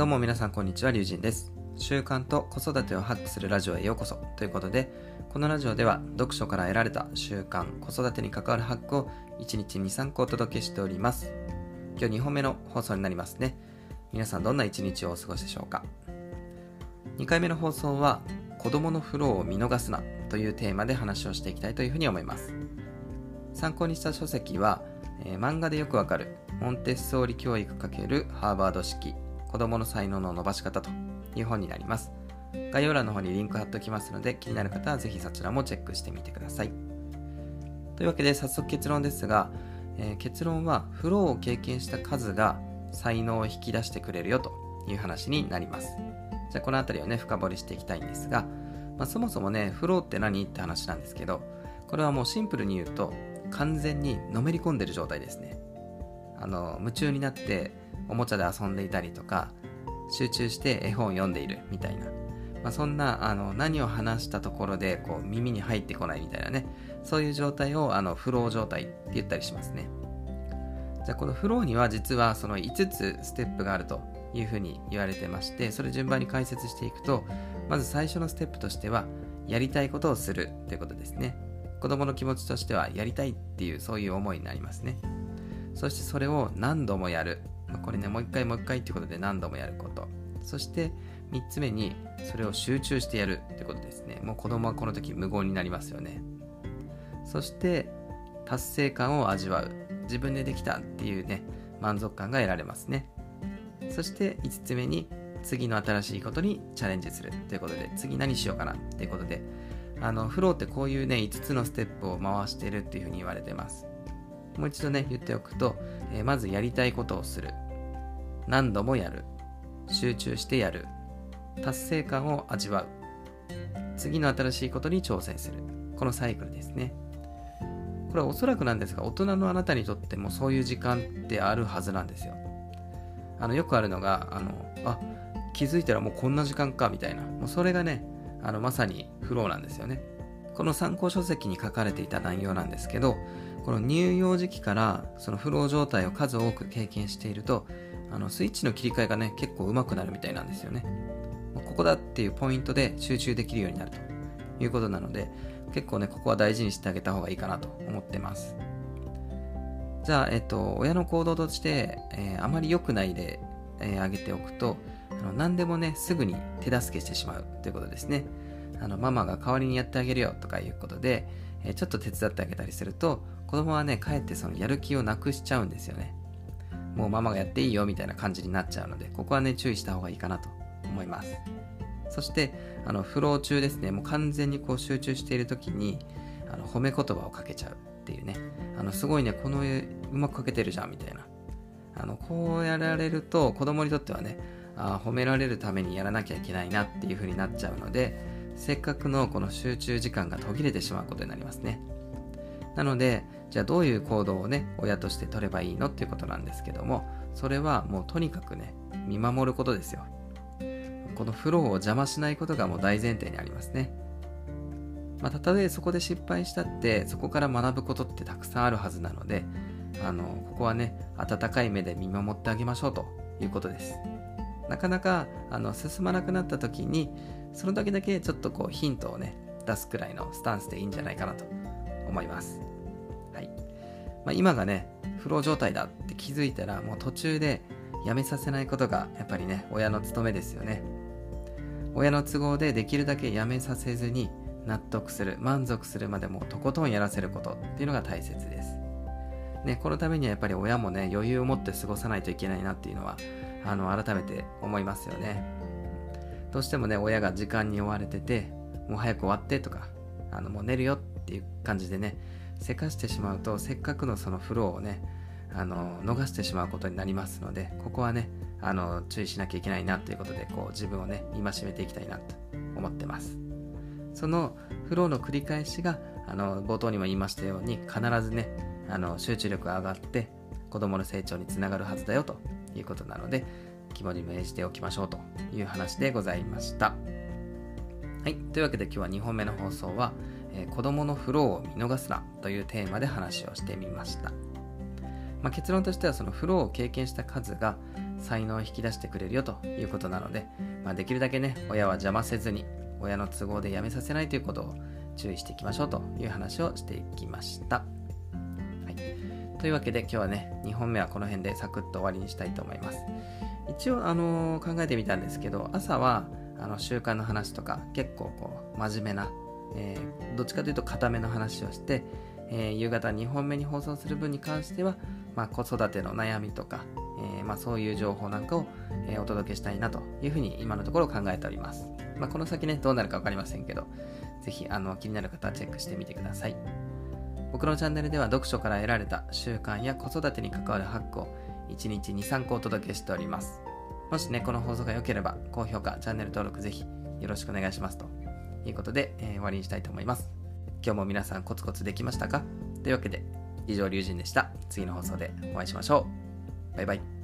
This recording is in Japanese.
どうも皆さんこんにちは、りゅうじんです。習慣と子育てをハックするラジオへようこそということで、このラジオでは読書から得られた習慣、子育てに関わるハックを1日2、3個お届けしております。今日2本目の放送になりますね。皆さんどんな一日をお過ごしでしょうか。2回目の放送は、子供のフローを見逃すなというテーマで話をしていきたいというふうに思います。参考にした書籍は、えー漫画でよくわかるモンテッソーリ教育×ハーバード式子供の才能の伸ばし方という本になります。概要欄の方にリンク貼っておきますので気になる方はぜひそちらもチェックしてみてください。というわけで早速結論ですが、えー結論はフローを経験した数が才能を引き出してくれるよという話になります。じゃあこの辺りをね深掘りしていきたいんですが、まあ、そもそもねフローって何？って話なんですけどこれはもうシンプルに言うと完全にのめり込んでる状態ですねあの夢中になっておもちゃで遊んでいたりとか集中して絵本を読んでいるみたいな、まあ、そんなあの何を話したところでこう耳に入ってこないみたいなね。そういう状態をあのフロー状態って言ったりしますね。じゃあこのフローには実はその5つステップがあるというふうに言われてましてそれ順番に解説していくとまず最初のステップとしてはやりたいことをするということですね。子供の気持ちとしてはやりたいっていうそういう思いになりますね。そしてそれを何度もやる。これねもう一回もう一回っていうことで何度もやること。そして3つ目にそれを集中してやるってことですね。もう子供はこの時無言になりますよね。そして達成感を味わう。自分でできたっていうね満足感が得られますね。そして5つ目に次の新しいことにチャレンジするということで次何しようかなっていうことであのフローってこういうね5つのステップを回してるっていうふうに言われてます。もう一度ね言っておくと、えーまずやりたいことをする。何度もやる。集中してやる。達成感を味わう。次の新しいことに挑戦する。このサイクルですね。これはおそらくなんですが大人のあなたにとってもそういう時間ってあるはずなんですよ。あのよくあるのがあのあ気づいたらもうこんな時間かみたいな。もうそれがねあのまさにフローなんですよね。この参考書籍に書かれていた内容なんですけどこの乳幼児期からそのフロー状態を数多く経験しているとあのスイッチの切り替えがね結構上手くなるみたいなんですよね。ここだっていうポイントで集中できるようになると。いうことなので結構ねここは大事にしてあげた方がいいかなと思ってます。じゃあ、えっと、親の行動として、えーあまり良くない例、えー挙げておくとあの何でもねすぐに手助けしてしまうということですね。あのママが代わりにやってあげるよとかいうことで、えちょっと手伝ってあげたりすると子供はねかえってそのやる気をなくしちゃうんですよね。もうママがやっていいよみたいな感じになっちゃうのでここはね注意した方がいいかなと思います。そしてあのフロー中ですね。もう完全にこう集中している時にあの褒め言葉をかけちゃうっていうね。あのすごいねこの絵うまくかけてるじゃんみたいな。あのこうやられると子供にとってはねあ褒められるためにやらなきゃいけないなっていう風になっちゃうのでせっかくのこの集中時間が途切れてしまうことになりますね。なのでじゃあどういう行動をね親として取ればいいのっていうことなんですけどもそれはもうとにかくね見守ることですよ。このフローを邪魔しないことがもう大前提にありますね。まあ、たとえそこで失敗したってそこから学ぶことってたくさんあるはずなのであのここはね温かい目で見守ってあげましょうということです。なかなかあの進まなくなった時にその時だけちょっとこうヒントをね出すくらいのスタンスでいいんじゃないかなと思います。はい、まあ、今がねフロー状態だって気づいたらもう途中でやめさせないことがやっぱりね親の務めですよね。親の都合でできるだけやめさせずに納得する満足するまでもとことんやらせることっていうのが大切です、ね、このためにはやっぱり親もね余裕を持って過ごさないといけないなっていうのはあの改めて思いますよね。どうしてもね親が時間に追われててもう早く終わってとかあのもう寝るよっていう感じでねせかしてしまうとせっかくのそのフローをねあの逃してしまうことになりますのでここはねあの注意しなきゃいけないなということでこう自分をね戒めていきたいなと思ってます。そのフローの繰り返しがあの冒頭にも言いましたように必ずねあの集中力が上がって子供の成長につながるはずだよということなので肝に銘じておきましょうという話でございましたはいというわけで今日は2本目の放送は、えー子供のフローを見逃すなというテーマで話をしてみましたまあ、結論としてはそのフローを経験した数が才能を引き出してくれるよということなので、まあ、できるだけね親は邪魔せずに親の都合でやめさせないということを注意していきましょうという話をしていきました。というわけで今日はね2本目はこの辺でサクッと終わりにしたいと思います。一応、あのー、考えてみたんですけど朝はあの習慣の話とか結構こう真面目な、えー、どっちかというと固めの話をして、えー、夕方2本目に放送する分に関しては、まあ、子育ての悩みとか、えー、まあ、そういう情報なんかを、えお届けしたいなというふうに今のところ考えております。まあ、この先ね、どうなるか分かりませんけど、ぜひあの気になる方はチェックしてみてください。僕のチャンネルでは読書から得られた習慣や子育てに関わるハックを1日2、3個お届けしております。もしね、この放送が良ければ、高評価、チャンネル登録ぜひよろしくお願いしますということで、えー、終わりにしたいと思います。今日も皆さんコツコツできましたか？というわけで、以上、龍神でした。次の放送でお会いしましょう。バイバイ。